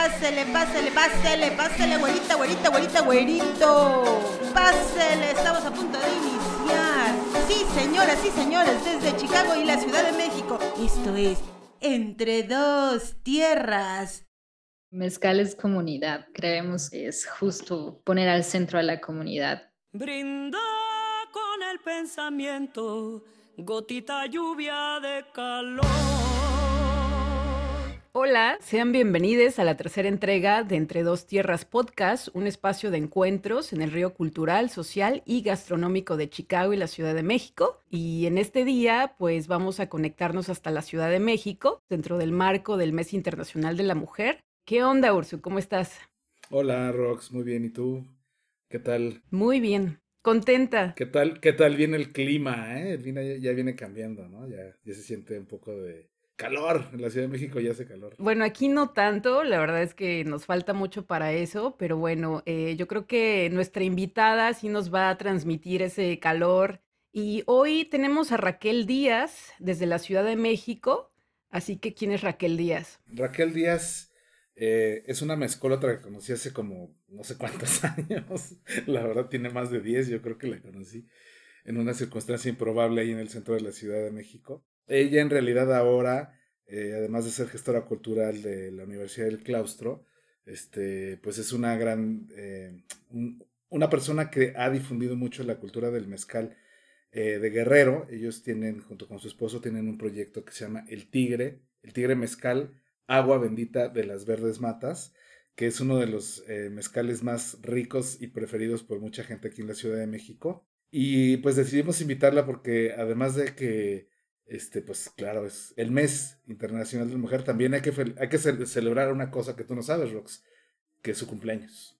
pásele, pásele, pásele, pásele, güerita, güerita, güerita, güerito. Pásele, estamos a punto de iniciar. Sí, señoras y señores, desde Chicago y la Ciudad de México. Esto es Entre dos Tierras. Mezcal es comunidad. Creemos que es justo poner al centro a la comunidad. Brinda con el pensamiento, gotita lluvia de calor. Hola, sean bienvenidos a la tercera entrega de Entre Dos Tierras Podcast, un espacio de encuentros en el río cultural, social y gastronómico de Chicago y la Ciudad de México. Y en este día, pues vamos a conectarnos hasta la Ciudad de México, dentro del marco del Mes Internacional de la Mujer. ¿Qué onda, Ursu? ¿Cómo estás? Hola, Rox, muy bien. ¿Y tú? ¿Qué tal? Muy bien. Contenta. ¿Qué tal, qué tal viene el clima? Eh? El ya, ya viene cambiando, ¿no? Ya, ya se siente un poco de, calor. En la Ciudad de México ya hace calor. Bueno, aquí no tanto, la verdad es que nos falta mucho para eso, pero bueno, eh, yo creo que nuestra invitada sí nos va a transmitir ese calor. Y hoy tenemos a Raquel Díaz desde la Ciudad de México. Así que, ¿quién es Raquel Díaz? Raquel Díaz eh, es una mezcólatra que conocí hace como no sé cuántos años. La verdad tiene más de 10, yo creo que la conocí en una circunstancia improbable ahí en el centro de la Ciudad de México. Ella en realidad ahora, eh, además de ser gestora cultural de la Universidad del Claustro, este, pues es una gran, eh, una persona que ha difundido mucho la cultura del mezcal eh, de Guerrero. Ellos tienen, junto con su esposo, tienen un proyecto que se llama El Tigre, El Tigre Mezcal, Agua Bendita de las Verdes Matas, que es uno de los mezcales más ricos y preferidos por mucha gente aquí en la Ciudad de México. Y pues decidimos invitarla porque además de que este, pues claro, es el mes internacional de la mujer. También hay que, hay que celebrar una cosa que tú no sabes, Rox, que es su cumpleaños.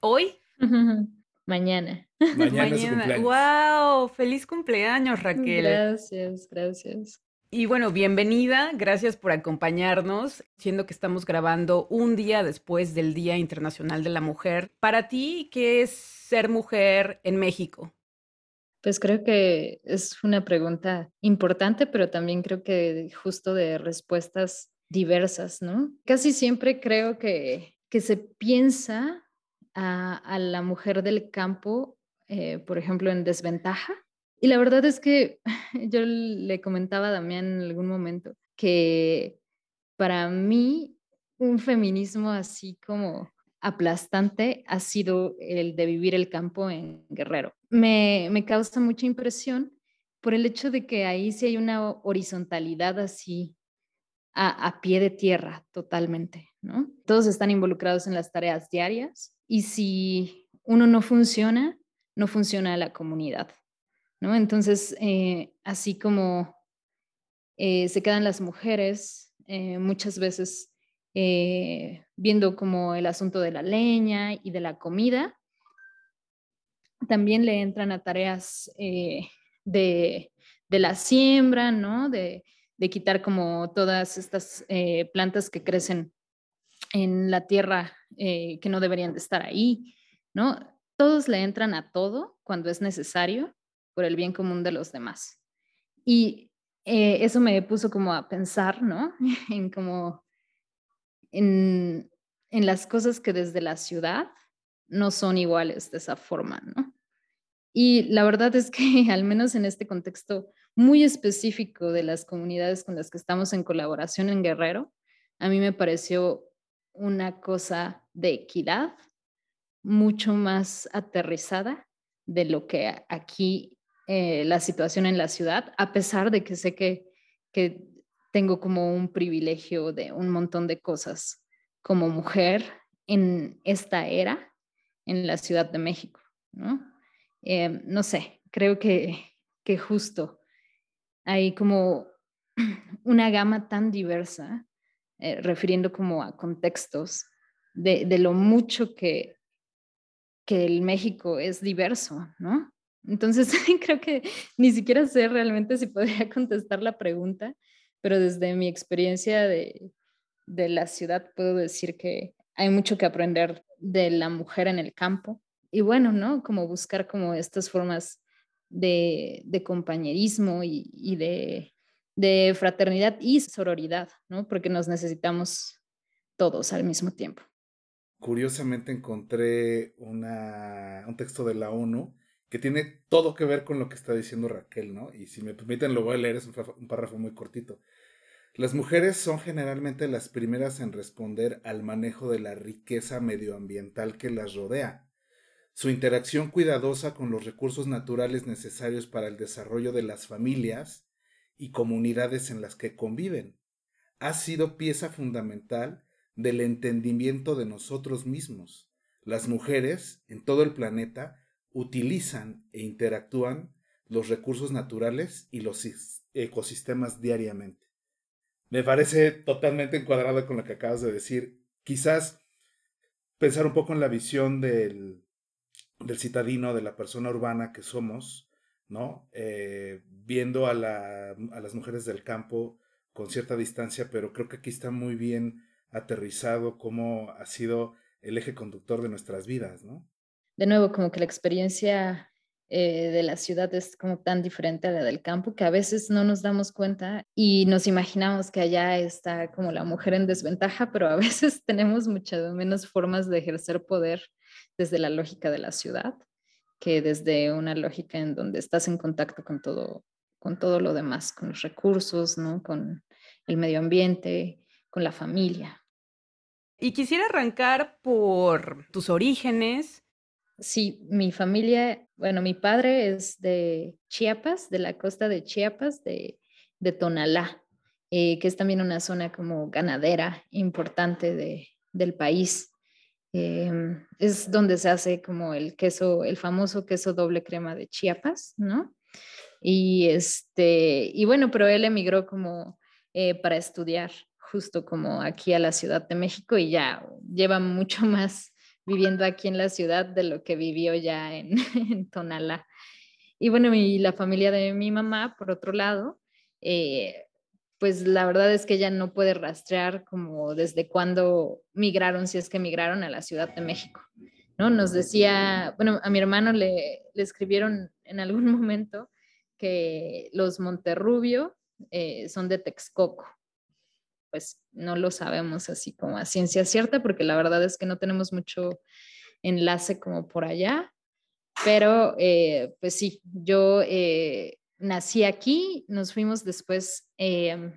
¿Hoy? Mañana. Mañana, es su cumpleaños. ¡Wow! ¡Feliz cumpleaños, Raquel! Gracias, gracias. Y bueno, bienvenida, gracias por acompañarnos, siendo que estamos grabando un día después del Día Internacional de la Mujer. Para ti, ¿qué es ser mujer en México? Pues creo que es una pregunta importante, pero también creo que justo de respuestas diversas, ¿no? Casi siempre creo que, que se piensa a, la mujer del campo, eh, por ejemplo, en desventaja. Y la verdad es que yo le comentaba a Damián en algún momento que para mí un feminismo así como aplastante ha sido el de vivir el campo en Guerrero. Me, causa mucha impresión por el hecho de que ahí sí hay una horizontalidad así a, pie de tierra totalmente, ¿no? Todos están involucrados en las tareas diarias y si uno no funciona, no funciona la comunidad, ¿no? Entonces, eh, así como eh, se quedan las mujeres, eh, muchas veces eh, viendo como el asunto de la leña y de la comida. También le entran a tareas eh, de, la siembra, ¿no? De, quitar como todas estas eh, plantas que crecen en la tierra que no deberían de estar ahí, ¿no? Todos le entran a todo cuando es necesario por el bien común de los demás. Y eso me puso como a pensar, ¿no? en como en, las cosas que desde la ciudad no son iguales de esa forma, ¿no? Y la verdad es que, al menos en este contexto muy específico de las comunidades con las que estamos en colaboración en Guerrero, a mí me pareció una cosa de equidad mucho más aterrizada de lo que aquí eh, la situación en la ciudad, a pesar de que sé que, que tengo como un privilegio de un montón de cosas como mujer en esta era en la Ciudad de México, ¿no? Eh, no sé, creo que, que justo hay como una gama tan diversa, eh, refiriendo como a contextos, de, de, lo mucho que, que el México es diverso, ¿no? Entonces, creo que ni siquiera sé realmente si podría contestar la pregunta, pero desde mi experiencia de, la ciudad puedo decir que hay mucho que aprender de la mujer en el campo. Y bueno, ¿no? Como buscar como estas formas de, compañerismo y, de, fraternidad y sororidad, ¿no? Porque nos necesitamos todos al mismo tiempo. Curiosamente encontré una, un texto de la ONU que tiene todo que ver con lo que está diciendo Raquel, ¿no? Y si me permiten lo voy a leer, es un párrafo muy cortito. Las mujeres son generalmente las primeras en responder al manejo de la riqueza medioambiental que las rodea. Su interacción cuidadosa con los recursos naturales necesarios para el desarrollo de las familias y comunidades en las que conviven ha sido pieza fundamental del entendimiento de nosotros mismos. Las mujeres en todo el planeta utilizan e interactúan los recursos naturales y los ecosistemas diariamente. Me parece totalmente encuadrado con lo que acabas de decir. Quizás pensar un poco en la visión del, del citadino, de la persona urbana que somos, ¿no? Eh, viendo a, a las mujeres del campo con cierta distancia, pero creo que aquí está muy bien aterrizado cómo ha sido el eje conductor de nuestras vidas, ¿no? De nuevo, como que la experiencia eh, de la ciudad es como tan diferente a la del campo que a veces no nos damos cuenta y nos imaginamos que allá está como la mujer en desventaja, pero a veces tenemos muchas menos formas de ejercer poder desde la lógica de la ciudad que desde una lógica en donde estás en contacto con todo, con todo lo demás, con los recursos, ¿no? con el medio ambiente, con la familia. Y quisiera arrancar por tus orígenes, Sí, mi familia, bueno, mi padre es de Chiapas, de la costa de Chiapas, de, de Tonalá, eh, que es también una zona como ganadera importante de, del país. Em, es donde se hace como el queso, el famoso queso doble crema de Chiapas, ¿no? Y este, y bueno, pero él emigró como eh, para estudiar justo como aquí a la Ciudad de México y ya lleva mucho más viviendo aquí en la ciudad de lo que vivió ya en, Tonalá. Y bueno, y la familia de mi mamá, por otro lado, eh, pues la verdad es que ella no puede rastrear como desde cuándo migraron, si es que migraron a la Ciudad de México. ¿no? Nos decía, bueno, a mi hermano le, le escribieron en algún momento que los Monterrubio eh, son de Texcoco pues no lo sabemos así como a ciencia cierta, porque la verdad es que no tenemos mucho enlace como por allá, pero eh, pues sí, yo eh, nací aquí, nos fuimos después eh,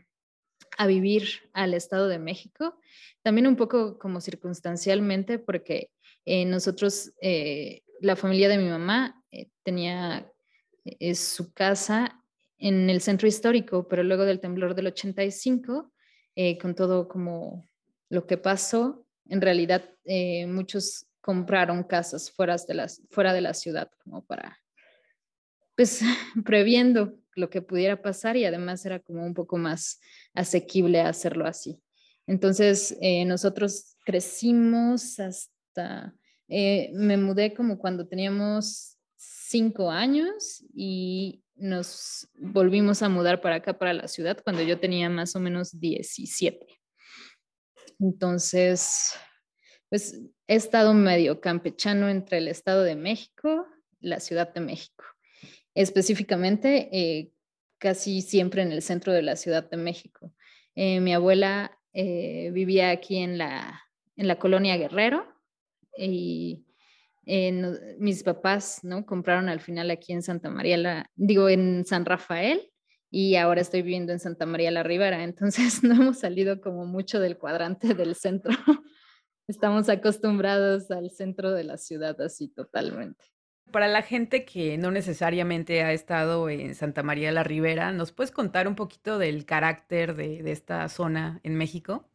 a vivir al Estado de México, también un poco como circunstancialmente, porque nosotros, la familia de mi mamá tenía su casa en el centro histórico, pero luego del temblor del 85, eh, con todo como lo que pasó, en realidad eh, muchos compraron casas fuera de, las, fuera de la ciudad como para, pues, previendo lo que pudiera pasar y además era como un poco más asequible hacerlo así. Entonces, eh, nosotros crecimos hasta, me mudé como cuando teníamos cinco años y nos volvimos a mudar para acá, para la ciudad, cuando yo tenía más o menos 17. Entonces, pues he estado medio campechano entre el Estado de México la Ciudad de México. Específicamente, eh, casi siempre en el centro de la Ciudad de México. Eh, mi abuela eh, vivía aquí en la, en la colonia Guerrero y mis papás, ¿no? Compraron al final aquí en Santa María, la, digo, en San Rafael y ahora estoy viviendo en Santa María la Ribera, entonces no hemos salido como mucho del cuadrante del centro. Estamos acostumbrados al centro de la ciudad así totalmente. Para la gente que no necesariamente ha estado en Santa María la Ribera, ¿nos puedes contar un poquito del carácter de, de esta zona en México?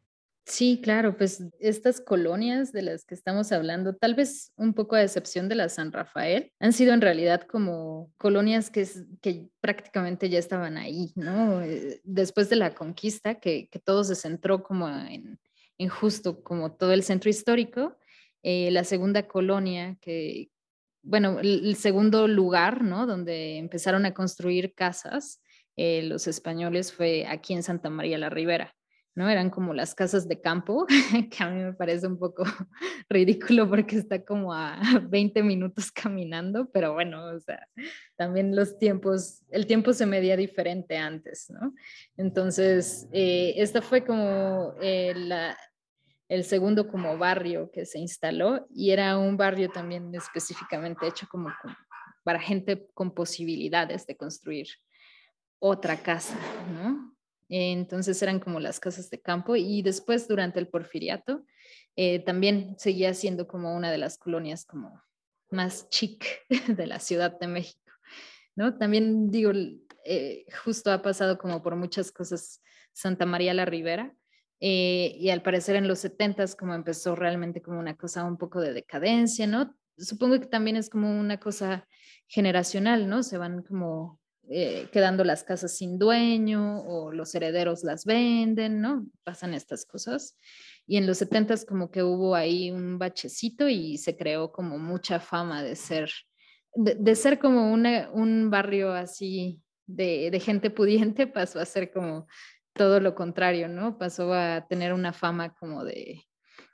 Sí, claro, pues estas colonias de las que estamos hablando, tal vez un poco a excepción de la San Rafael, han sido en realidad como colonias que, que prácticamente ya estaban ahí, ¿no? Eh, después de la conquista, que, todo se centró como en, justo como todo el centro histórico, eh, la segunda colonia que, bueno, el, segundo lugar, ¿no? Donde empezaron a construir casas eh, los españoles fue aquí en Santa María la Ribera. ¿No? Eran como las casas de campo, que a mí me parece un poco ridículo porque está como a 20 minutos caminando, pero bueno, también los tiempos, el tiempo se medía diferente antes, ¿no? Entonces, eh, esta fue como eh, el segundo como barrio que se instaló y era un barrio también específicamente hecho como, para gente con posibilidades de construir otra casa, ¿no? Entonces eran como las casas de campo y después durante el porfiriato eh, también seguía siendo como una de las colonias como más chic de la Ciudad de México, ¿no? También digo, eh, justo ha pasado como por muchas cosas Santa María la Ribera, eh, y al parecer en los 70 como empezó realmente como una cosa un poco de decadencia, ¿no? Supongo que también es como una cosa generacional, ¿no? Se van como eh, quedando las casas sin dueño o los herederos las venden, ¿no? Pasan estas cosas. Y en los 70 como que hubo ahí un bachecito y se creó como mucha fama de ser, de, ser como un barrio así de, de gente pudiente, pasó a ser como todo lo contrario, ¿no? Pasó a tener una fama como de,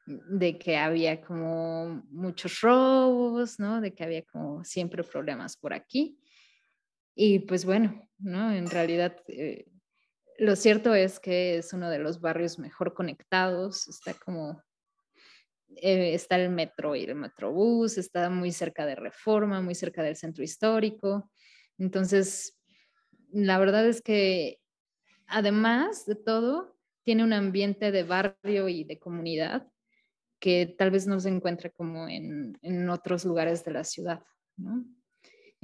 de que había como muchos robos, ¿no? De que había como siempre problemas por aquí. Y pues bueno, ¿no? En realidad, eh, lo cierto es que es uno de los barrios mejor conectados, está como, eh, está el metro y el metrobús, está muy cerca de Reforma, muy cerca del centro histórico. Entonces, la verdad es que además de todo, tiene un ambiente de barrio y de comunidad que tal vez no se encuentra como en, otros lugares de la ciudad.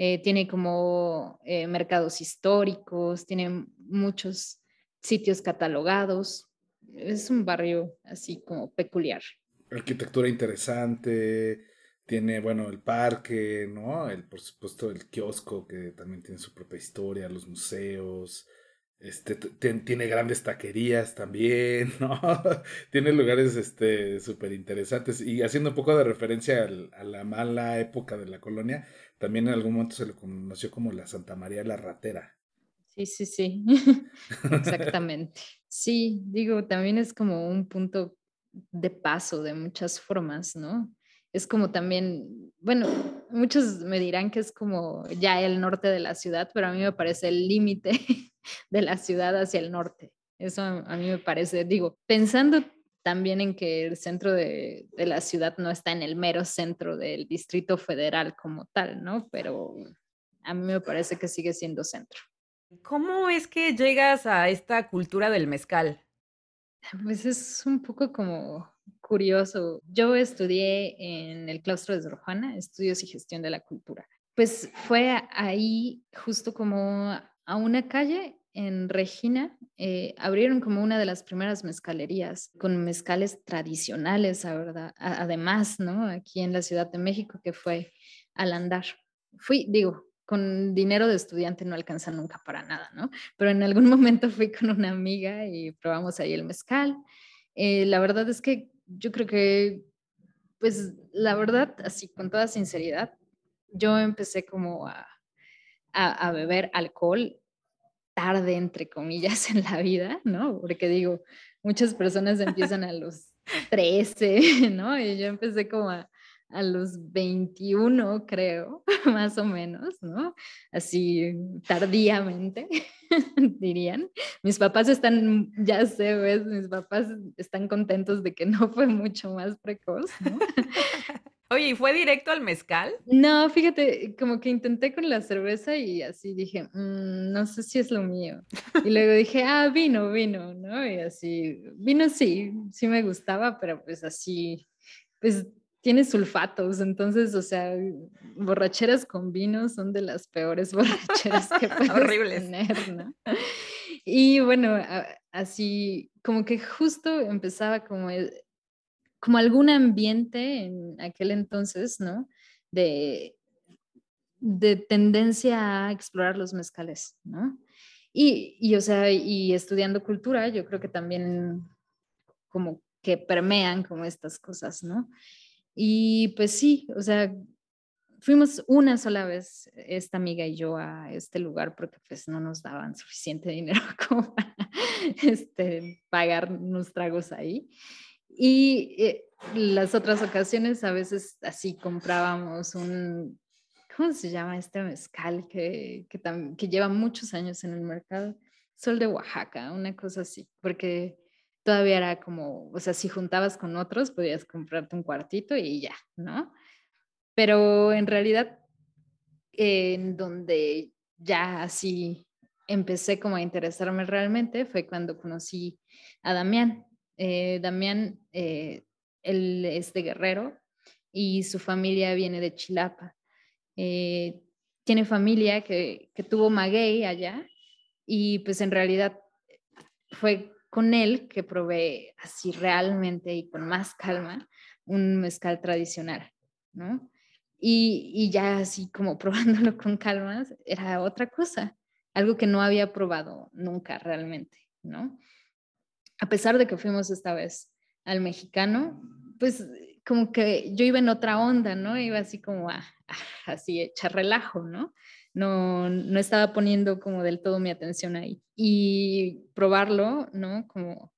Eh, tiene como eh, mercados históricos, tiene muchos sitios catalogados. Es un barrio así como peculiar. Arquitectura interesante, tiene, bueno, el parque, ¿no? El, por supuesto, el kiosco que también tiene su propia historia, los museos, este, tiene grandes taquerías también, ¿no? tiene lugares este, súper interesantes. Y haciendo un poco de referencia a la mala época de la colonia, también en algún momento se le conoció como la Santa María la Ratera. Sí, sí, sí, exactamente. Sí, digo, también es como un punto de paso de muchas formas, ¿no? Es como también, bueno, muchos me dirán que es como ya el norte de la ciudad, pero a mí me parece el límite de la ciudad hacia el norte. Eso a mí me parece, digo, pensando también en que el centro de, de, la ciudad no está en el mero centro del Distrito Federal como tal, ¿no? Pero a mí me parece que sigue siendo centro. ¿Cómo es que llegas a esta cultura del mezcal? Pues es un poco como curioso. Yo estudié en el claustro de Sor Juana, estudios y gestión de la cultura. Pues fue ahí justo como a una calle en Regina eh, abrieron como una de las primeras mezcalerías con mezcales tradicionales, verdad, además, ¿no? Aquí en la Ciudad de México, que fue al andar. Fui, digo, con dinero de estudiante no alcanza nunca para nada, ¿no? Pero en algún momento fui con una amiga y probamos ahí el mezcal. Eh, la verdad es que yo creo que, pues, la verdad, así con toda sinceridad, yo empecé como a a, beber alcohol tarde, entre comillas, en la vida, ¿no? Porque digo, muchas personas empiezan a los 13, ¿no? Y yo empecé como a, a los 21, creo, más o menos, ¿no? Así tardíamente, dirían. Mis papás están, ya sé, ves, mis papás están contentos de que no fue mucho más precoz, ¿no? Oye, ¿y fue directo al mezcal? No, fíjate, como que intenté con la cerveza y así dije, mm, no sé si es lo mío. Y luego dije, ah, vino, vino, ¿no? Y así, vino sí, sí me gustaba, pero pues así, pues tiene sulfatos, entonces, o sea, borracheras con vino son de las peores borracheras que puedes tener, ¿no? Y bueno, así como que justo empezaba como como algún ambiente en aquel entonces, ¿no? De, de tendencia a explorar los mezcales, ¿no? Y, y, o sea, y estudiando cultura, yo creo que también como que permean como estas cosas, ¿no? Y pues sí, o sea, fuimos una sola vez, esta amiga y yo, a este lugar porque pues no nos daban suficiente dinero como para este, pagar unos tragos ahí. Y eh, las otras ocasiones a veces así comprábamos un, ¿cómo se llama este mezcal que, que, que lleva muchos años en el mercado? Sol de Oaxaca, una cosa así, porque todavía era como, o sea, si juntabas con otros, podías comprarte un cuartito y ya, ¿no? Pero en realidad, en donde ya así empecé como a interesarme realmente fue cuando conocí a Damián. Eh, Damián, eh, él es de Guerrero y su familia viene de Chilapa. Eh, tiene familia que, que tuvo maguey allá y pues en realidad fue con él que probé así realmente y con más calma un mezcal tradicional, ¿no? Y, y ya así como probándolo con calma era otra cosa, algo que no había probado nunca realmente, ¿no? A pesar de que fuimos esta vez al mexicano, pues como que yo iba en otra onda, ¿no? Iba así como a, así echar relajo, ¿no? No, no estaba poniendo como del todo mi atención ahí. Y probarlo, ¿no? Como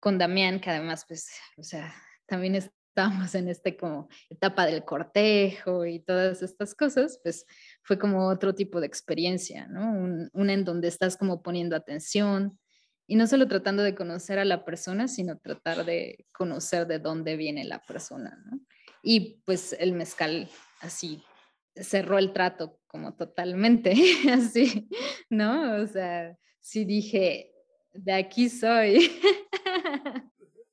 con Damián, que además, pues, o sea, también estábamos en este como etapa del cortejo y todas estas cosas, pues fue como otro tipo de experiencia, ¿no? una en donde estás como poniendo atención, y no solo tratando de conocer a la persona, sino tratar de conocer de dónde viene la persona, ¿no? Y pues el mezcal así cerró el trato como totalmente, así, ¿no? O sea, sí dije, de aquí soy.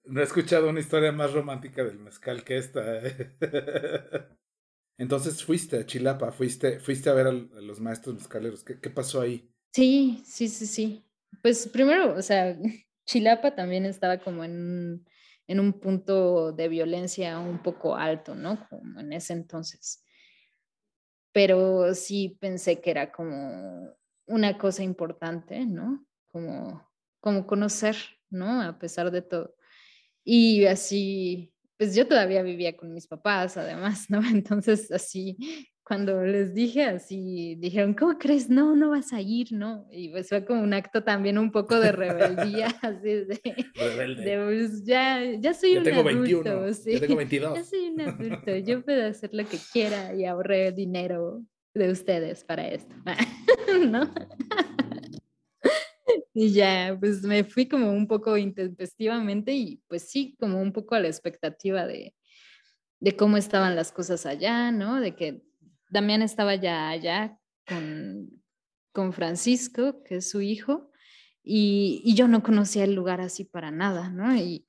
No he escuchado una historia más romántica del mezcal que esta. ¿eh? Entonces fuiste a Chilapa, fuiste, fuiste a ver a, los maestros mezcaleros. ¿Qué, ¿Qué pasó ahí? Sí, sí, sí, sí. Pues primero, o sea, Chilapa también estaba como en, en un punto de violencia un poco alto, ¿no? Como en ese entonces. Pero sí pensé que era como una cosa importante, ¿no? Como, como conocer, ¿no? A pesar de todo. Y así, pues yo todavía vivía con mis papás, además, ¿no? Entonces, así, cuando les dije así, dijeron, ¿cómo crees? No, no vas a ir, ¿no? Y pues fue como un acto también un poco de rebeldía, así de, Rebelde. pues ya, ya soy Ya un tengo adulto, 21, sí. ya tengo Ya 22. soy un adulto, yo puedo hacer lo que quiera y ahorré dinero de ustedes para esto, ¿no? Y ya, pues me fui como un poco intempestivamente y pues sí, como un poco a la expectativa de, de cómo estaban las cosas allá, ¿no? De que Damián estaba ya allá con, con Francisco, que es su hijo, y, y yo no conocía el lugar así para nada, ¿no? Y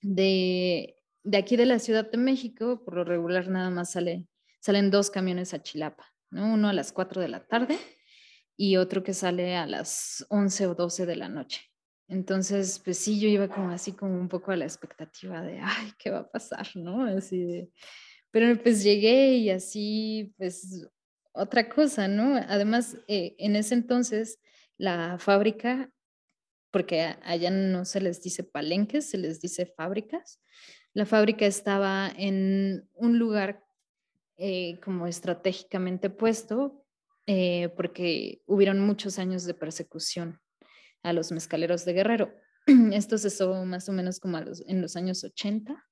de, de aquí de la Ciudad de México, por lo regular nada más sale, salen dos camiones a Chilapa, ¿no? Uno a las 4 de la tarde y otro que sale a las 11 o 12 de la noche. Entonces, pues sí, yo iba como así como un poco a la expectativa de, ay, ¿qué va a pasar? ¿No? Así de... Pero pues llegué y así, pues otra cosa, ¿no? Además, eh, en ese entonces, la fábrica, porque allá no se les dice palenques, se les dice fábricas, la fábrica estaba en un lugar eh, como estratégicamente puesto, eh, porque hubieron muchos años de persecución a los mezcaleros de Guerrero. Esto cesó más o menos como los- en los años 80,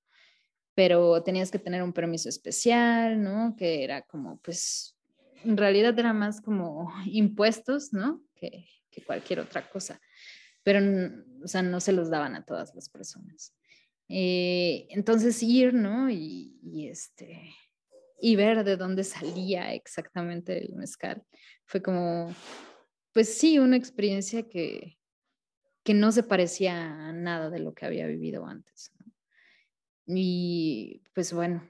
pero tenías que tener un permiso especial, ¿no? Que era como, pues, en realidad era más como impuestos, ¿no? Que, que cualquier otra cosa. Pero, o sea, no se los daban a todas las personas. Eh, entonces ir, ¿no? Y, y este, y ver de dónde salía exactamente el mezcal. Fue como, pues sí, una experiencia que, que no se parecía a nada de lo que había vivido antes. Y pues bueno,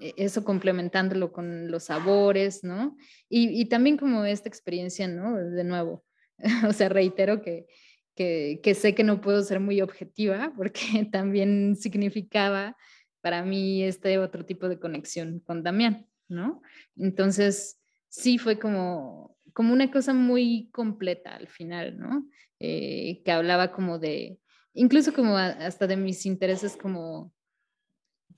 e- eso complementándolo con los sabores, ¿no? Y, también como esta experiencia, ¿no? De nuevo, o sea, reitero que, que, sé que no puedo ser muy objetiva porque también significaba para mí este otro tipo de conexión con Damián, ¿no? Entonces, sí fue como, como una cosa muy completa al final, ¿no? Eh, que hablaba como de, incluso como hasta de mis intereses como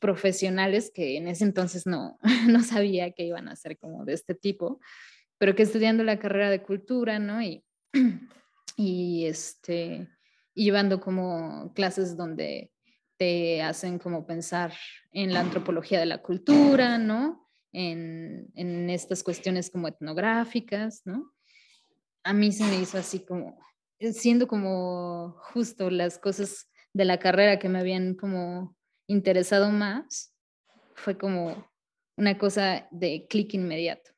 profesionales que en ese entonces no, no sabía que iban a ser como de este tipo, pero que estudiando la carrera de cultura, ¿no? Y, y este, llevando como clases donde te hacen como pensar en la antropología de la cultura, ¿no? En, en estas cuestiones como etnográficas, ¿no? A mí se me hizo así como, siendo como justo las cosas de la carrera que me habían como interesado más, fue como una cosa de clic inmediato.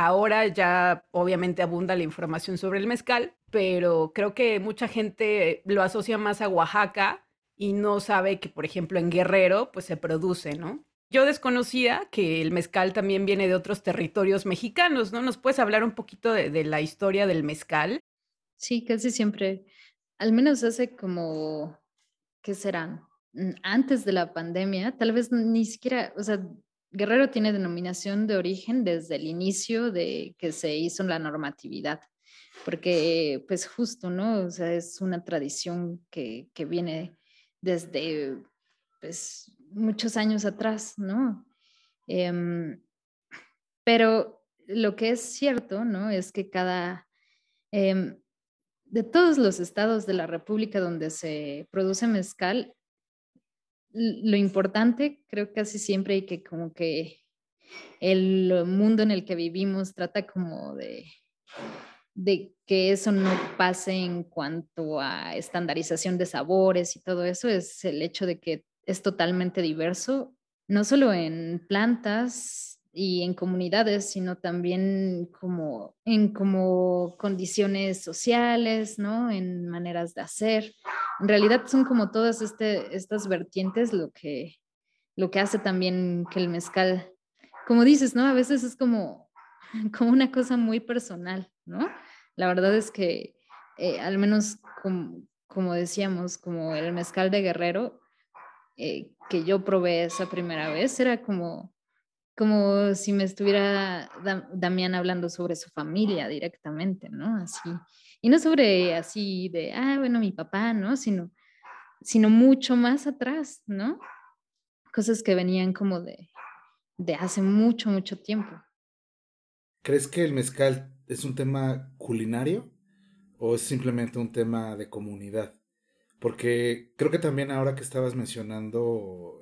Ahora ya obviamente abunda la información sobre el mezcal, pero creo que mucha gente lo asocia más a Oaxaca y no sabe que, por ejemplo, en Guerrero, pues se produce, ¿no? Yo desconocía que el mezcal también viene de otros territorios mexicanos, ¿no? ¿Nos puedes hablar un poquito de, la historia del mezcal? Sí, casi siempre, al menos hace como, ¿qué serán? Antes de la pandemia, tal vez ni siquiera, o sea, Guerrero tiene denominación de origen desde el inicio de que se hizo la normatividad, porque pues justo, ¿no? O sea, es una tradición que, viene desde pues muchos años atrás, ¿no? Em, pero lo que es cierto, ¿no? Es que cada, em, de todos los estados de la República donde se produce mezcal, lo importante, creo casi siempre y que como que el mundo en el que vivimos trata como de, de que eso no pase en cuanto a estandarización de sabores y todo eso, es el hecho de que es totalmente diverso, no solo en plantas, y en comunidades, sino también como en como condiciones sociales, ¿no? En maneras de hacer. En realidad son como todas este, estas vertientes lo que, lo que hace también que el mezcal, como dices, ¿no? A veces es como, como una cosa muy personal, ¿no? La verdad es que eh, al menos como, como, decíamos, como el mezcal de guerrero, eh, que yo probé esa primera vez, era como como si me estuviera Damián hablando sobre su familia directamente, ¿no? Así. Y no sobre así de, ah, bueno, mi papá, ¿no? Sino, sino mucho más atrás, ¿no? Cosas que venían como de, de hace mucho, mucho tiempo. ¿Crees que el mezcal es un tema culinario o es simplemente un tema de comunidad? Porque creo que también ahora que estabas mencionando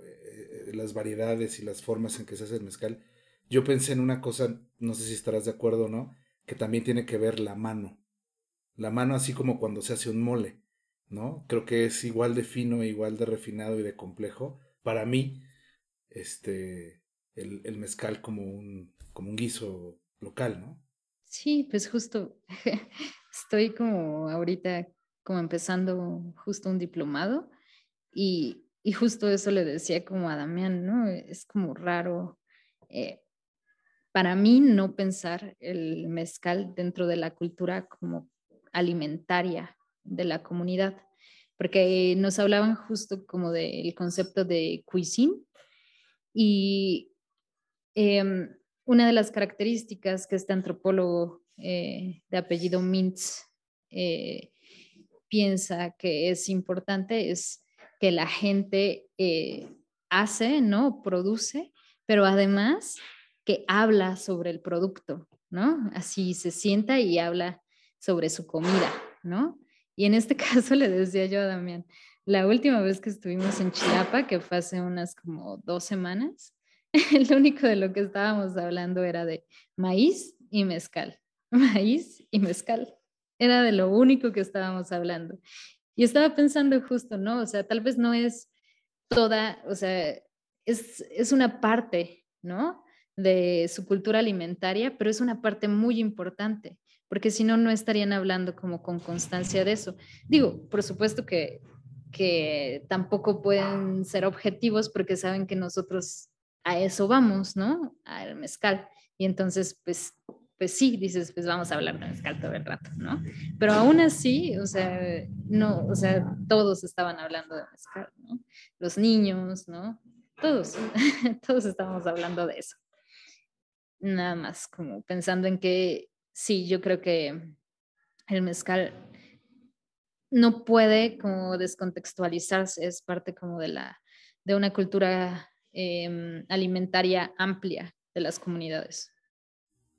las variedades y las formas en que se hace el mezcal, yo pensé en una cosa, no sé si estarás de acuerdo o no, que también tiene que ver la mano. La mano así como cuando se hace un mole, ¿no? Creo que es igual de fino, igual de refinado y de complejo. Para mí, este, el, el mezcal como un, como un guiso local, ¿no? Sí, pues justo estoy como ahorita como empezando justo un diplomado y y justo eso le decía como a Damián, ¿no? Es como raro eh, para mí no pensar el mezcal dentro de la cultura como alimentaria de la comunidad, porque nos hablaban justo como del concepto de cuisine y em, una de las características que este antropólogo eh, de apellido Mintz eh, piensa que es importante es que la gente eh, hace, ¿no? Produce, pero además que habla sobre el producto, ¿no? Así se sienta y habla sobre su comida, ¿no? Y en este caso le decía yo a Damián, la última vez que estuvimos en Chiapa, que fue hace unas como dos semanas, lo único de lo que estábamos hablando era de maíz y mezcal, maíz y mezcal. Era de lo único que estábamos hablando. Y estaba pensando justo, ¿no? O sea, tal vez no es toda, o sea, es, es una parte, ¿no? De su cultura alimentaria, pero es una parte muy importante, porque si no, no estarían hablando como con constancia de eso. Digo, por supuesto que, que tampoco pueden ser objetivos porque saben que nosotros a eso vamos, ¿no? Al mezcal. Y entonces, pues pues sí, dices, pues vamos a hablar de mezcal todo el rato, ¿no? Pero aún así, o sea, no, o sea, todos estaban hablando de mezcal, ¿no? Los niños, ¿no? Todos, todos estábamos hablando de eso. Nada más como pensando en que sí, yo creo que el mezcal no puede como descontextualizarse, es parte como de la, de una cultura em, alimentaria amplia de las comunidades.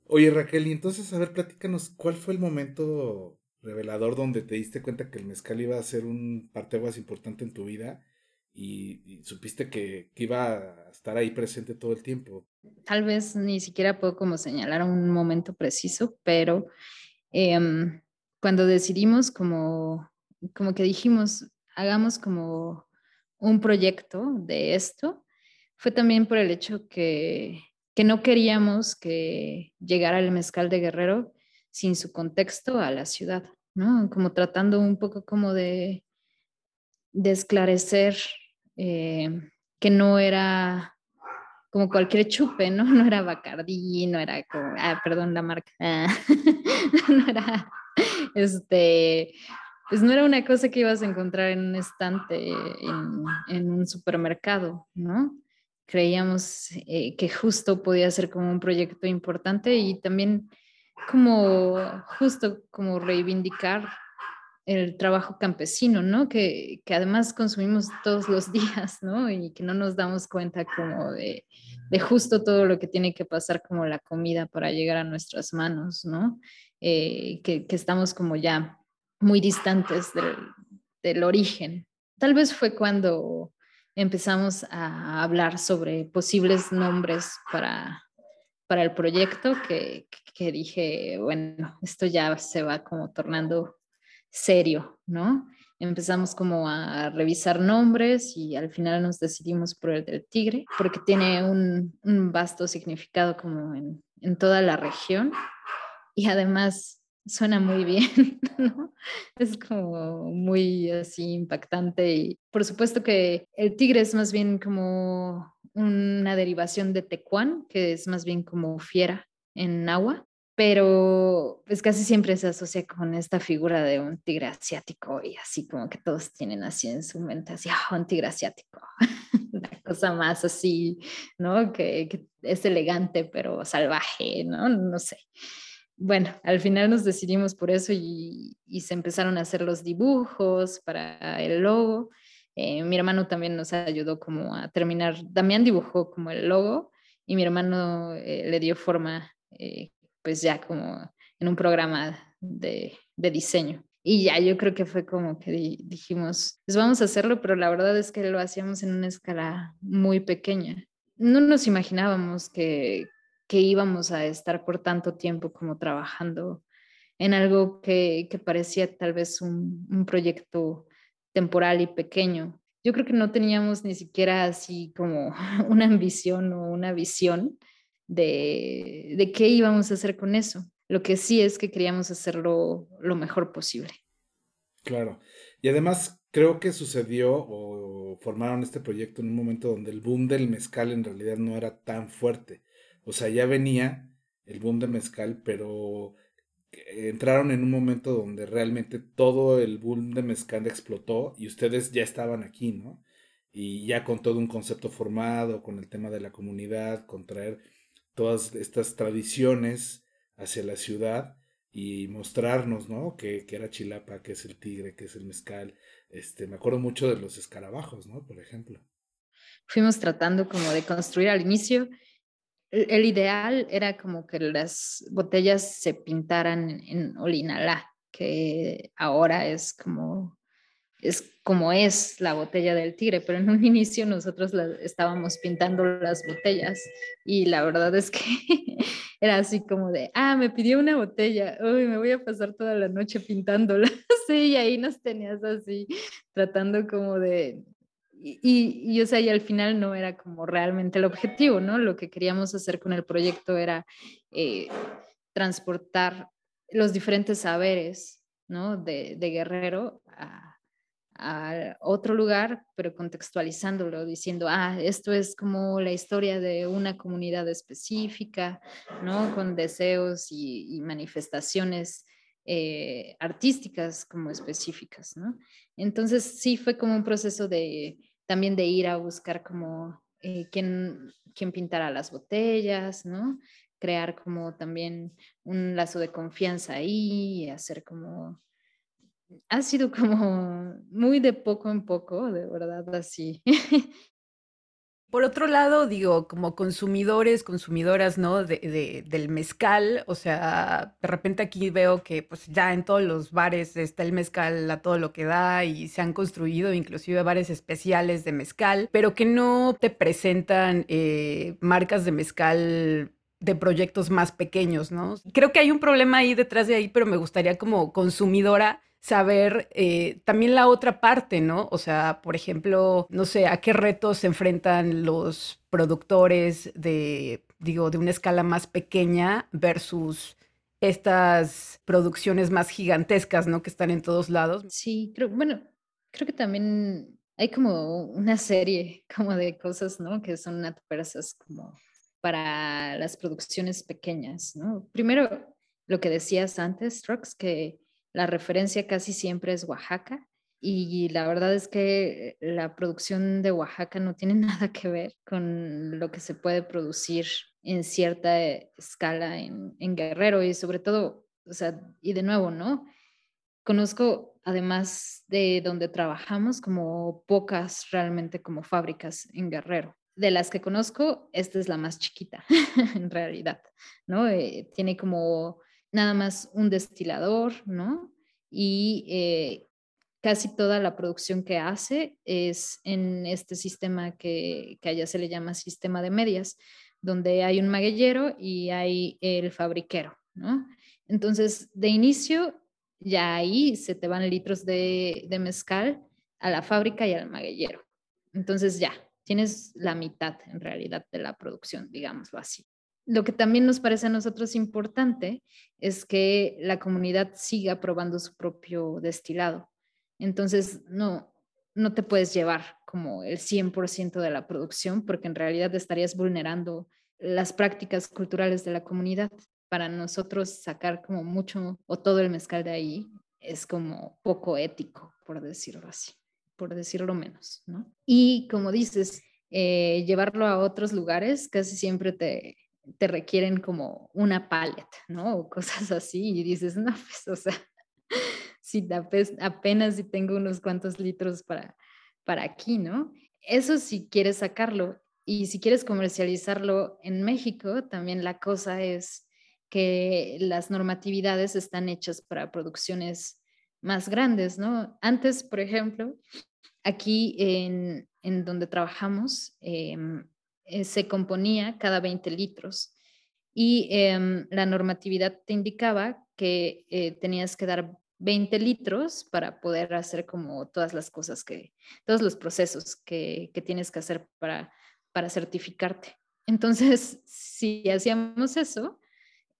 Oye, Raquel, y entonces, a ver, platícanos, ¿cuál fue el momento revelador donde te diste cuenta que el mezcal iba a ser un parteaguas importante en tu vida y, supiste que, iba a estar ahí presente todo el tiempo. Tal vez ni siquiera puedo como señalar un momento preciso, pero em, cuando decidimos como, como que dijimos, hagamos como un proyecto de esto, fue también por el hecho que, que no queríamos que llegara el mezcal de Guerrero sin su contexto a la ciudad, ¿no? Como tratando un poco como de, de esclarecer eh, que no era como cualquier chupe, ¿no? No era Bacardí, no era como, ah, perdón la marca, no era, este, pues no era una cosa que ibas a encontrar en un estante en un supermercado, ¿no? Creíamos eh, que justo podía ser como un proyecto importante y también como justo como reivindicar el trabajo campesino, ¿no? Que, que, además consumimos todos los días, ¿no? Y que no nos damos cuenta como de, de, justo todo lo que tiene que pasar como la comida para llegar a nuestras manos, ¿no? Eh, que, que, estamos como ya muy distantes del, del origen. Tal vez fue cuando empezamos a hablar sobre posibles nombres para, para el proyecto que, que, dije, bueno, esto ya se va como tornando serio, ¿no? Empezamos como a revisar nombres y al final nos decidimos por el del tigre, porque tiene un, un vasto significado como en, en toda la región y además suena muy bien, ¿no? Es como muy así impactante y por supuesto que el tigre es más bien como una derivación de tecuán, que es más bien como fiera en agua, pero pues casi siempre se asocia con esta figura de un tigre asiático y así como que todos tienen así en su mente, así, ah, un tigre asiático, una cosa más así, ¿no? Que es elegante pero salvaje, ¿no? No sé bueno, al final nos decidimos por eso y, se empezaron a hacer los dibujos para el logo. Eh, mi hermano también nos ayudó como a terminar. Damián dibujó como el logo y mi hermano eh, le dio forma, eh, pues ya como en un programa de, diseño. Y ya yo creo que fue como que dijimos, pues vamos a hacerlo, pero la verdad es que lo hacíamos en una escala muy pequeña. No nos imaginábamos que, que íbamos a estar por tanto tiempo como trabajando en algo que, que parecía tal vez un, un, proyecto temporal y pequeño. Yo creo que no teníamos ni siquiera así como una ambición o una visión de, de qué íbamos a hacer con eso. Lo que sí es que queríamos hacerlo lo mejor posible. Claro. Y además creo que sucedió o formaron este proyecto en un momento donde el boom del mezcal en realidad no era tan fuerte. O sea, ya venía el boom de mezcal, pero entraron en un momento donde realmente todo el boom de mezcal explotó y ustedes ya estaban aquí, ¿no? Y ya con todo un concepto formado, con el tema de la comunidad, con traer todas estas tradiciones hacia la ciudad y mostrarnos, ¿no? Que, que, era Chilapa, que es el tigre, que es el mezcal. Este, me acuerdo mucho de los escarabajos, ¿no? Por ejemplo. Fuimos tratando como de construir al inicio el ideal era como que las botellas se pintaran en olinalá, que ahora es como es como es la botella del tigre, pero en un inicio nosotros estábamos pintando las botellas y la verdad es que era así como de, ah, me pidió una botella, uy, me voy a pasar toda la noche pintándola, sí, y ahí nos tenías así tratando como de, y, y, o sea, y al final no era como realmente el objetivo, ¿no? Lo que queríamos hacer con el proyecto era eh, transportar los diferentes saberes, ¿no? De, de Guerrero a, a, otro lugar, pero contextualizándolo, diciendo, ah, esto es como la historia de una comunidad específica, ¿no? Con deseos y, y manifestaciones eh, artísticas como específicas, ¿no? Entonces sí fue como un proceso de también de ir a buscar como eh, quién, quién pintara las botellas, ¿no? Crear como también un lazo de confianza ahí, hacer como... Ha sido como muy de poco en poco, de verdad, así. Por otro lado, digo, como consumidores, consumidoras, ¿no? De, del mezcal, o sea, de repente aquí veo que pues ya en todos los bares está el mezcal a todo lo que da y se han construido inclusive bares especiales de mezcal, pero que no te presentan eh, marcas de mezcal de proyectos más pequeños, ¿no? Creo que hay un problema ahí detrás de ahí, pero me gustaría como consumidora saber eh, también la otra parte, ¿no? O sea, por ejemplo, no sé, a qué retos se enfrentan los productores de, digo, de una escala más pequeña versus estas producciones más gigantescas, ¿no? Que están en todos lados. Sí, creo, bueno, creo que también hay como una serie como de cosas, ¿no? Que son adversas como para las producciones pequeñas, ¿no? Primero, lo que decías antes, Strux, que la referencia casi siempre es Oaxaca y la verdad es que la producción de Oaxaca no tiene nada que ver con lo que se puede producir en cierta escala en, Guerrero y sobre todo, o sea, y de nuevo, ¿no? Conozco, además de donde trabajamos, como pocas realmente como fábricas en Guerrero. De las que conozco, esta es la más chiquita, en realidad, ¿no? Eh, tiene como nada más un destilador, ¿no? Y eh, casi toda la producción que hace es en este sistema que, que allá se le llama sistema de medias, donde hay un maguillero y hay el fabriquero, ¿no? Entonces, de inicio, ya ahí se te van litros de, de mezcal a la fábrica y al maguillero. Entonces, ya, tienes la mitad en realidad de la producción, digámoslo así lo que también nos parece a nosotros importante es que la comunidad siga probando su propio destilado. Entonces, no, no te puedes llevar como el 100% de la producción porque en realidad estarías vulnerando las prácticas culturales de la comunidad. Para nosotros sacar como mucho o todo el mezcal de ahí es como poco ético, por decirlo así, por decirlo menos, ¿no? Y como dices, eh, llevarlo a otros lugares casi siempre te, te requieren como una paleta, ¿no? O cosas así y dices, no, pues, o sea, si apenas si tengo unos cuantos litros para, para aquí, ¿no? Eso si quieres sacarlo y si quieres comercializarlo en México, también la cosa es que las normatividades están hechas para producciones más grandes, ¿no? Antes, por ejemplo, aquí en, en donde trabajamos, eh, eh, se componía cada 20 litros y em, la normatividad te indicaba que eh, tenías que dar 20 litros para poder hacer como todas las cosas que, todos los procesos que, que tienes que hacer para, para certificarte. Entonces, si hacíamos eso,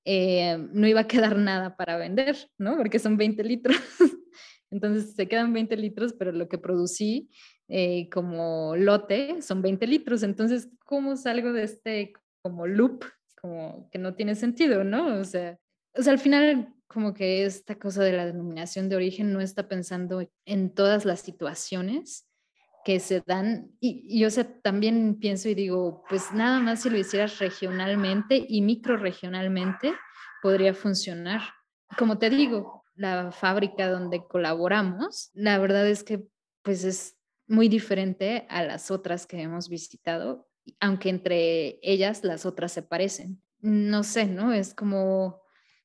eh, no iba a quedar nada para vender, ¿no? Porque son 20 litros. Entonces se quedan 20 litros, pero lo que producí eh, como lote son 20 litros. Entonces, ¿cómo salgo de este como loop? Como que no tiene sentido, ¿no? O sea, o sea, al final como que esta cosa de la denominación de origen no está pensando en todas las situaciones que se dan. Y, y o sea, también pienso y digo, pues nada más si lo hicieras regionalmente y microregionalmente podría funcionar. Como te digo, la fábrica donde colaboramos, la verdad es que pues es muy diferente a las otras que hemos visitado, aunque entre ellas las otras se parecen. No sé, ¿no? Es como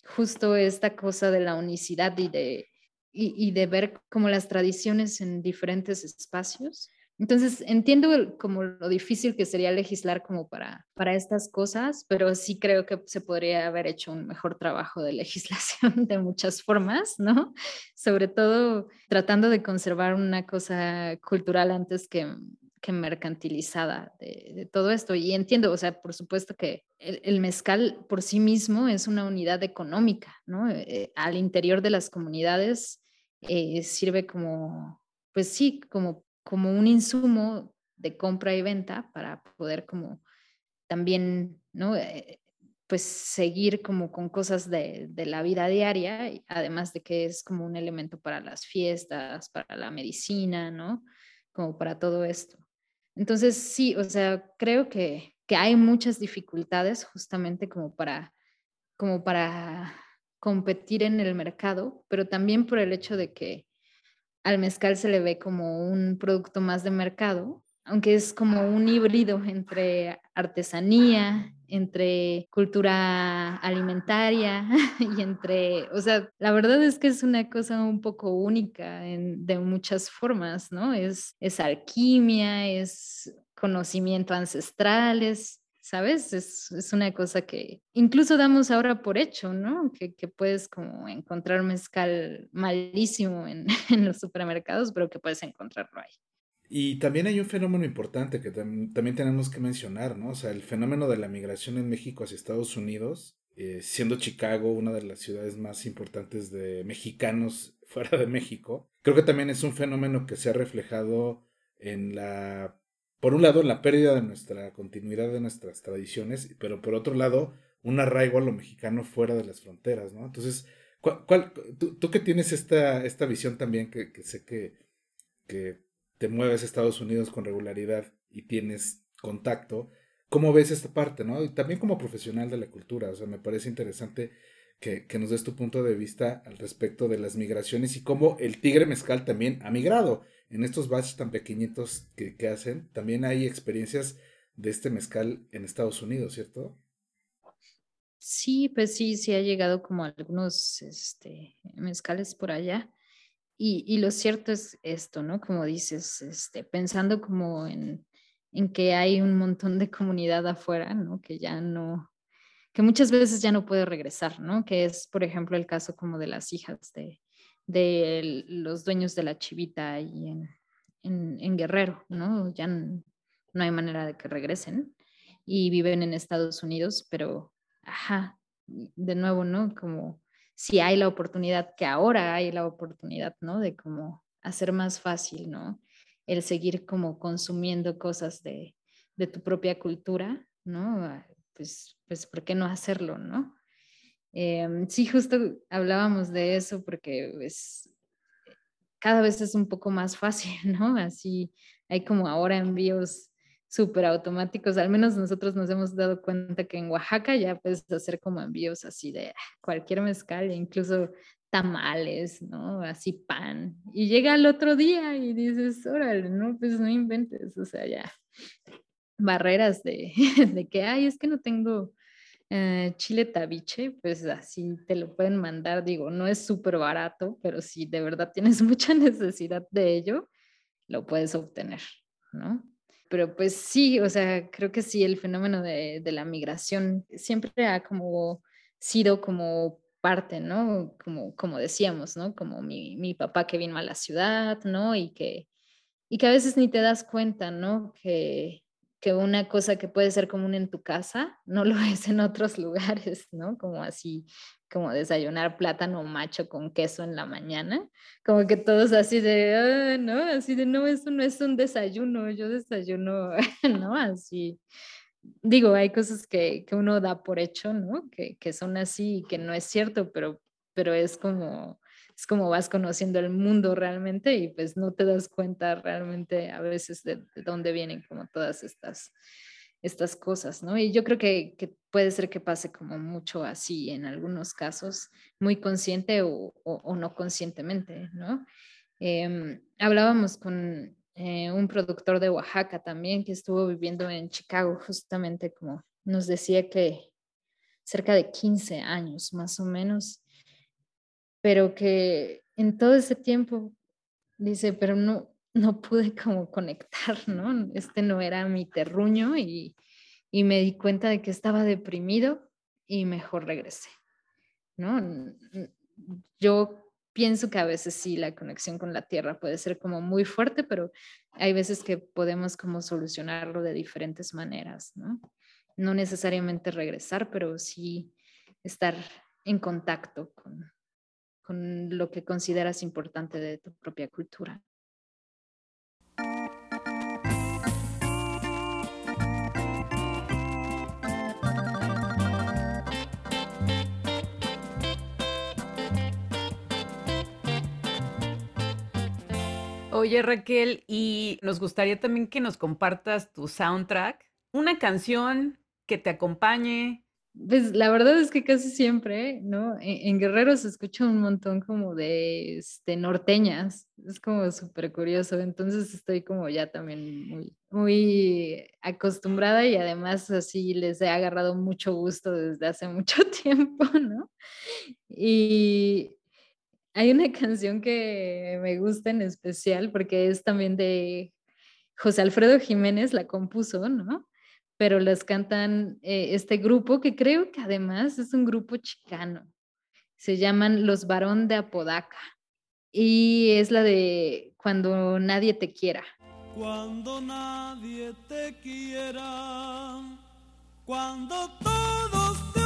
justo esta cosa de la unicidad y de, y, de ver como las tradiciones en diferentes espacios entonces, entiendo como lo difícil que sería legislar como para, para estas cosas, pero sí creo que se podría haber hecho un mejor trabajo de legislación de muchas formas, ¿no? Sobre todo tratando de conservar una cosa cultural antes que, que mercantilizada de, todo esto. Y entiendo, o sea, por supuesto que el, mezcal por sí mismo es una unidad económica, ¿no? Eh, al interior de las comunidades eh, sirve como, pues sí, como como un insumo de compra y venta para poder como también, ¿no? Eh, pues seguir como con cosas de, de, la vida diaria, además de que es como un elemento para las fiestas, para la medicina, ¿no? Como para todo esto. Entonces, sí, o sea, creo que, que hay muchas dificultades justamente como para, como para competir en el mercado, pero también por el hecho de que al mezcal se le ve como un producto más de mercado aunque es como un híbrido entre artesanía, entre cultura alimentaria y entre, o sea, la verdad es que es una cosa un poco única de muchas formas, ¿no? Es, es alquimia, es conocimiento ancestrales, ¿sabes? Es, una cosa que incluso damos ahora por hecho, ¿no? Que, puedes como encontrar mezcal malísimo en, en, los supermercados, pero que puedes encontrarlo ahí. Y también hay un fenómeno importante que también tenemos que mencionar, ¿no? O sea, el fenómeno de la migración en México hacia Estados Unidos, eh, siendo Chicago una de las ciudades más importantes de mexicanos fuera de México, creo que también es un fenómeno que se ha reflejado en la por un lado, la pérdida de nuestra continuidad de nuestras tradiciones, pero por otro lado, un arraigo a lo mexicano fuera de las fronteras, ¿no? Entonces, ¿cuál, tú, que tienes esta, esta visión también, que, sé que, que te mueves a Estados Unidos con regularidad y tienes contacto, ¿cómo ves esta parte, no? Y también como profesional de la cultura, o sea, me parece interesante que, que, nos des tu punto de vista al respecto de las migraciones y cómo el tigre mezcal también ha migrado en estos batches tan pequeñitos que, hacen, también hay experiencias de este mezcal en Estados Unidos, ¿cierto? Sí, pues sí, sí ha llegado como algunos este, mezcales por allá. Y, lo cierto es esto, ¿no? Como dices, este, pensando como en, en que hay un montón de comunidad afuera, ¿no? Que ya no, que muchas veces ya no puede regresar, ¿no? Que es, por ejemplo, el caso como de las hijas de, de los dueños de la chivita y en, en, Guerrero, ¿no? Ya no, hay manera de que regresen y viven en Estados Unidos, pero, ajá, de nuevo, ¿no? Como si hay la oportunidad, que ahora hay la oportunidad, ¿no? De como hacer más fácil, ¿no? El seguir como consumiendo cosas de, de tu propia cultura, ¿no? Pues, pues, ¿por qué no hacerlo, ¿no? Em, sí, justo hablábamos de eso porque es, cada vez es un poco más fácil, ¿no? Así hay como ahora envíos súper automáticos, al menos nosotros nos hemos dado cuenta que en Oaxaca ya puedes hacer como envíos así de cualquier mezcal, incluso tamales, ¿no? Así pan. Y llega el otro día y dices, órale, no, pues no inventes, o sea, ya barreras de, de que, ay, es que no tengo eh, chile tabiche, pues así te lo pueden mandar, digo, no es súper barato, pero si de verdad tienes mucha necesidad de ello, lo puedes obtener, ¿no? Pero pues sí, o sea, creo que sí, el fenómeno de, de la migración siempre ha como sido como parte, ¿no? Como, como decíamos, ¿no? Como mi, mi papá que vino a la ciudad, ¿no? Y que, y que a veces ni te das cuenta, ¿no? Que, que una cosa que puede ser común en tu casa no lo es en otros lugares, ¿no? Como así, como desayunar plátano macho con queso en la mañana, como que todos así de, ah, ¿no? Así de, no, eso no es un desayuno, yo desayuno, ¿no? Así. Digo, hay cosas que, que uno da por hecho, ¿no? Que, que son así y que no es cierto, pero, pero es como, es como vas conociendo el mundo realmente y pues no te das cuenta realmente a veces de, dónde vienen como todas estas, estas cosas, ¿no? Y yo creo que, que, puede ser que pase como mucho así en algunos casos, muy consciente o, o, no conscientemente, ¿no? Em, hablábamos con eh, un productor de Oaxaca también que estuvo viviendo en Chicago, justamente como nos decía que cerca de 15 años más o menos pero que en todo ese tiempo dice, pero no, no pude como conectar, ¿no? Este no era mi terruño y, y me di cuenta de que estaba deprimido y mejor regresé, ¿no? Yo pienso que a veces sí la conexión con la tierra puede ser como muy fuerte, pero hay veces que podemos como solucionarlo de diferentes maneras, ¿no? No necesariamente regresar, pero sí estar en contacto con, con lo que consideras importante de tu propia cultura. Oye Raquel, y nos gustaría también que nos compartas tu soundtrack, una canción que te acompañe Pues la verdad es que casi siempre, ¿no? En, en Guerrero se escucha un montón como de este, norteñas, es como súper curioso, entonces estoy como ya también muy, muy acostumbrada y además así les he agarrado mucho gusto desde hace mucho tiempo, ¿no? Y hay una canción que me gusta en especial porque es también de José Alfredo Jiménez, la compuso, ¿no? Pero las cantan eh, este grupo que creo que además es un grupo chicano. Se llaman Los Varón de Apodaca y es la de Cuando nadie te quiera. Cuando nadie te quiera, cuando todos te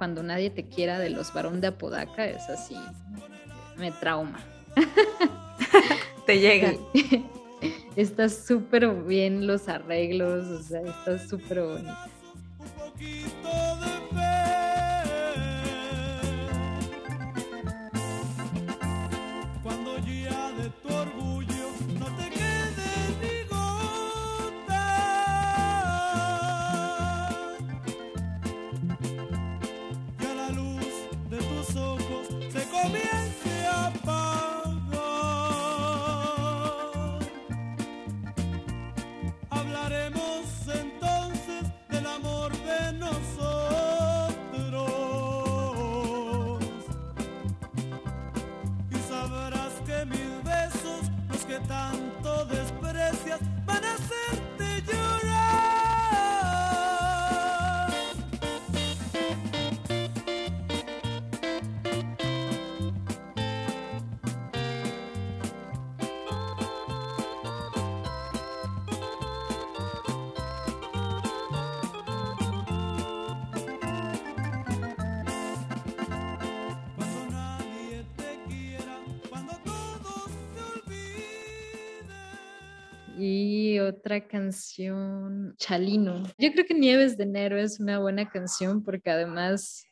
Cuando nadie te quiera de los varón de Apodaca es así, me trauma. te llega. Está súper bien los arreglos, o sea, está súper bonito. Y otra canción, Chalino. Yo creo que Nieves de Enero es una buena canción porque además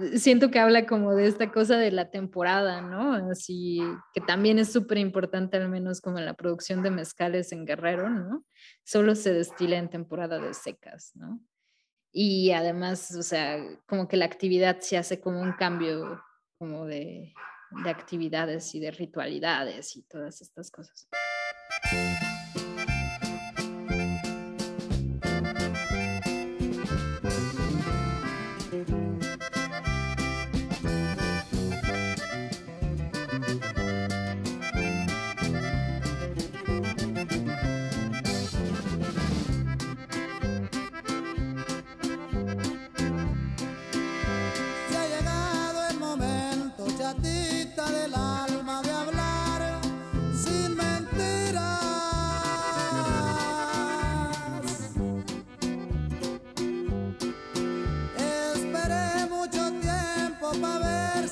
eh, siento que habla como de esta cosa de la temporada, ¿no? Así que también es súper importante, al menos como en la producción de mezcales en Guerrero, ¿no? Solo se destila en temporada de secas, ¿no? Y además, o sea, como que la actividad se hace como un cambio como de, de actividades y de ritualidades y todas estas cosas.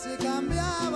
se cambiaba.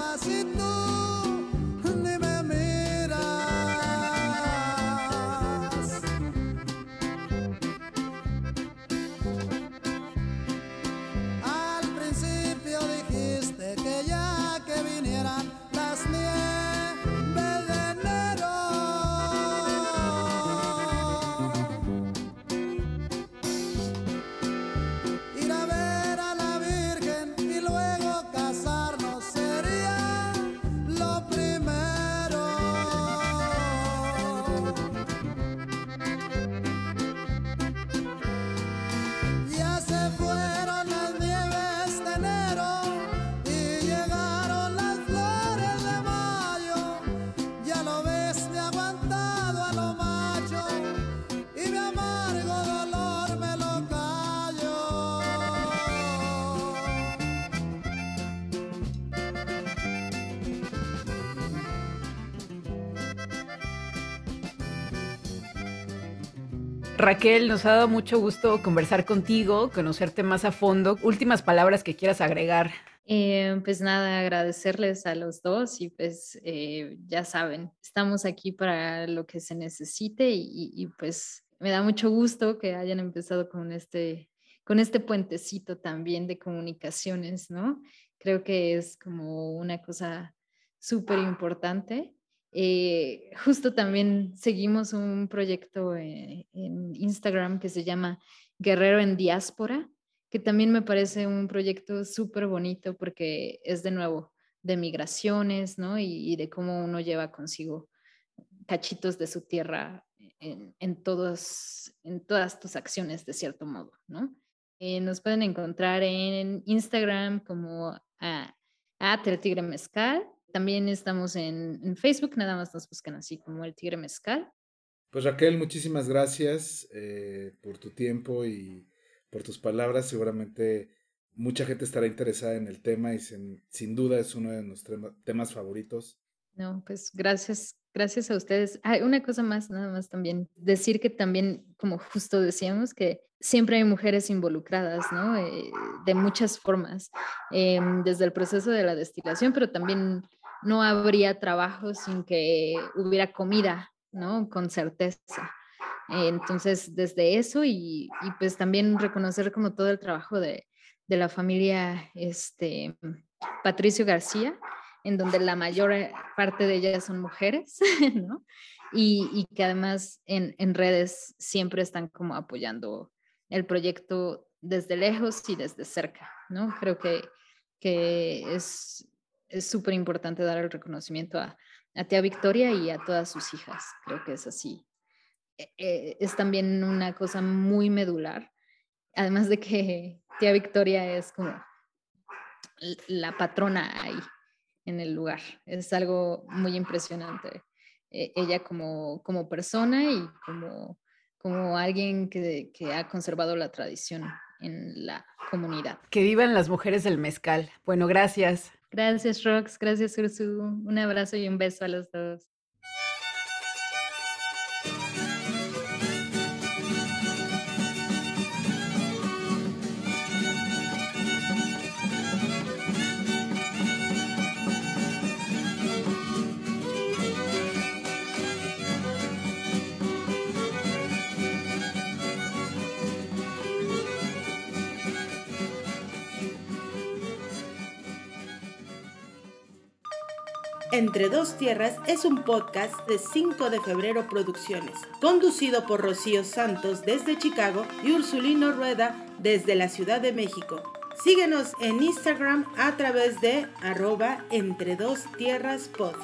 Raquel, nos ha dado mucho gusto conversar contigo, conocerte más a fondo. Últimas palabras que quieras agregar. Eh, pues nada, agradecerles a los dos y pues eh, ya saben, estamos aquí para lo que se necesite y, pues me da mucho gusto que hayan empezado con este con este puentecito también de comunicaciones, ¿no? Creo que es como una cosa súper importante. Eh, justo también seguimos un proyecto eh, en Instagram que se llama Guerrero en Diáspora, que también me parece un proyecto súper bonito porque es de nuevo de migraciones, ¿no? Y, de cómo uno lleva consigo cachitos de su tierra en, todos, en todas tus acciones, de cierto modo, ¿no? Eh, nos pueden encontrar en Instagram como a, a Tigre Mezcal. También estamos en, en, Facebook, nada más nos buscan así como El Tigre Mezcal. Pues Raquel, muchísimas gracias eh, por tu tiempo y por tus palabras. Seguramente mucha gente estará interesada en el tema y sin, sin duda es uno de nuestros temas favoritos. No, pues gracias, gracias a ustedes. Hay una cosa más, nada más también, decir que también, como justo decíamos, que siempre hay mujeres involucradas, ¿no? Eh, de muchas formas, eh, desde el proceso de la destilación, pero también no habría trabajo sin que hubiera comida, ¿no? Con certeza. entonces, desde eso y, pues también reconocer como todo el trabajo de, de la familia este, Patricio García, en donde la mayor parte de ellas son mujeres, ¿no? Y, y que además en, en, redes siempre están como apoyando el proyecto desde lejos y desde cerca, ¿no? Creo que, que es súper importante dar el reconocimiento a, a tía Victoria y a todas sus hijas, creo que es así. E, e, es también una cosa muy medular, además de que tía Victoria es como la patrona ahí en el lugar. Es algo muy impresionante. E, ella como, como persona y como, como alguien que, que ha conservado la tradición en la comunidad. Que vivan las mujeres del mezcal. Bueno, gracias. Gracias, Rox. Gracias, Ursu. Un abrazo y un beso a los dos. Entre dos tierras es un podcast de 5 de febrero Producciones, conducido por Rocío Santos desde Chicago y Ursulino Rueda desde la Ciudad de México. Síguenos en Instagram a través de arroba entre dos tierras pod.